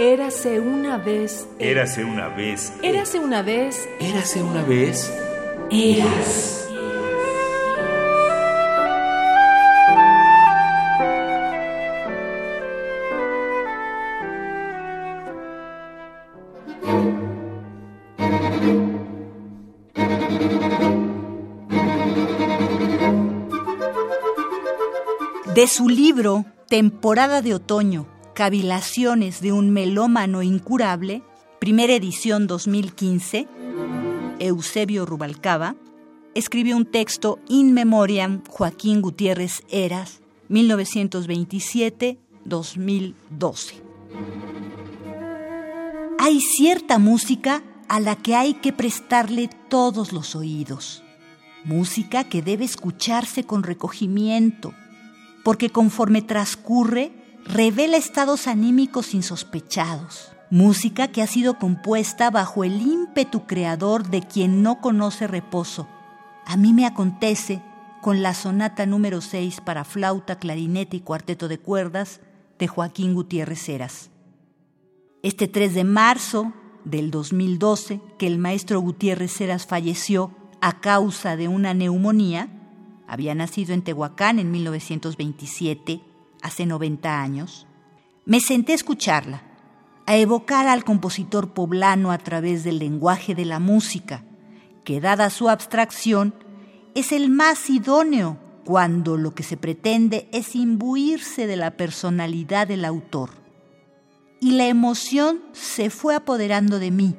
Érase una vez. Érase una vez. Érase una vez. Érase una vez. Eras. De su libro Temporada de Otoño, Cavilaciones de un melómano incurable, primera edición 2015, Eusebio Rubalcaba, escribió un texto In Memoriam Joaquín Gutiérrez Eras, 1927-2012. Hay cierta música a la que hay que prestarle todos los oídos. Música que debe escucharse con recogimiento, porque conforme transcurre, revela estados anímicos insospechados. Música que ha sido compuesta bajo el ímpetu creador de quien no conoce reposo. A mí me acontece con la sonata número 6 para flauta, clarinete y cuarteto de cuerdas de Joaquín Gutiérrez Heras. Este 3 de marzo del 2012, que el maestro Gutiérrez Heras falleció a causa de una neumonía, había nacido en Tehuacán en 1927, hace 90 años, me senté a escucharla, a evocar al compositor poblano a través del lenguaje de la música, que dada su abstracción, es el más idóneo cuando lo que se pretende es imbuirse de la personalidad del autor. Y la emoción se fue apoderando de mí,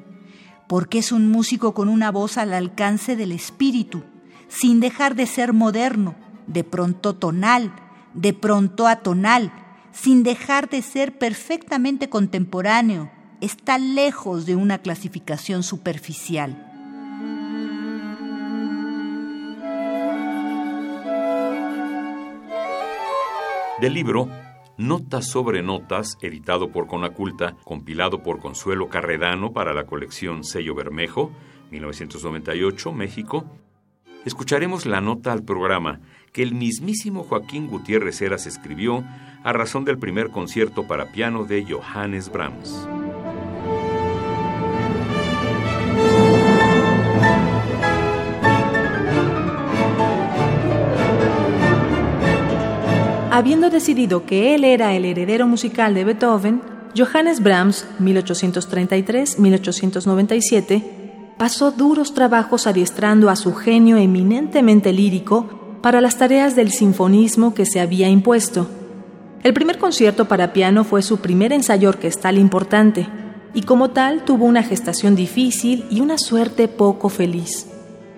porque es un músico con una voz al alcance del espíritu, sin dejar de ser moderno, de pronto tonal, de pronto atonal, sin dejar de ser perfectamente contemporáneo, está lejos de una clasificación superficial. Del libro Notas sobre Notas, editado por Conaculta, compilado por Consuelo Carredano para la colección Sello Bermejo, 1998, México, escucharemos la nota al programa que el mismísimo Joaquín Gutiérrez Heras escribió a razón del primer concierto para piano de Johannes Brahms. Habiendo decidido que él era el heredero musical de Beethoven, Johannes Brahms, 1833-1897, pasó duros trabajos adiestrando a su genio eminentemente lírico para las tareas del sinfonismo que se había impuesto. El primer concierto para piano fue su primer ensayo orquestal importante, y como tal tuvo una gestación difícil y una suerte poco feliz.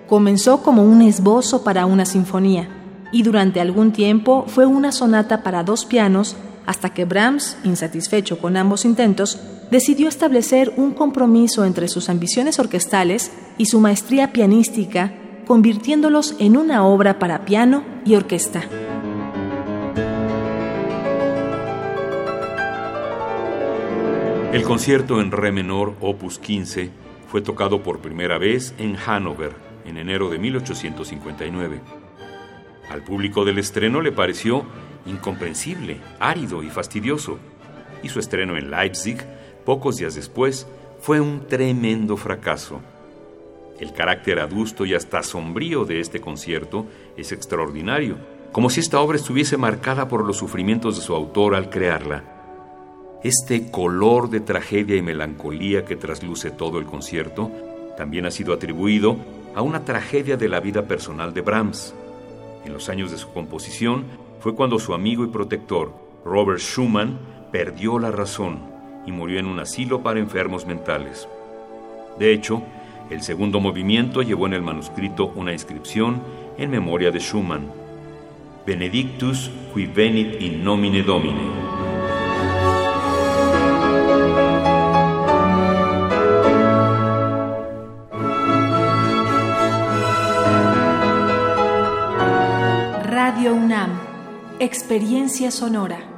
Comenzó como un esbozo para una sinfonía, y durante algún tiempo fue una sonata para dos pianos hasta que Brahms, insatisfecho con ambos intentos, decidió establecer un compromiso entre sus ambiciones orquestales y su maestría pianística, convirtiéndolos en una obra para piano y orquesta. El concierto en re menor, opus 15, fue tocado por primera vez en Hannover en enero de 1859. Al público del estreno le pareció incomprensible, árido y fastidioso, y su estreno en Leipzig, pocos días después, fue un tremendo fracaso. El carácter adusto y hasta sombrío de este concierto es extraordinario, como si esta obra estuviese marcada por los sufrimientos de su autor al crearla. Este color de tragedia y melancolía que trasluce todo el concierto también ha sido atribuido a una tragedia de la vida personal de Brahms. En los años de su composición fue cuando su amigo y protector, Robert Schumann, perdió la razón y murió en un asilo para enfermos mentales. De hecho, el segundo movimiento llevó en el manuscrito una inscripción en memoria de Schumann: Benedictus qui venit in nomine Domine. Radio UNAM, Experiencia Sonora.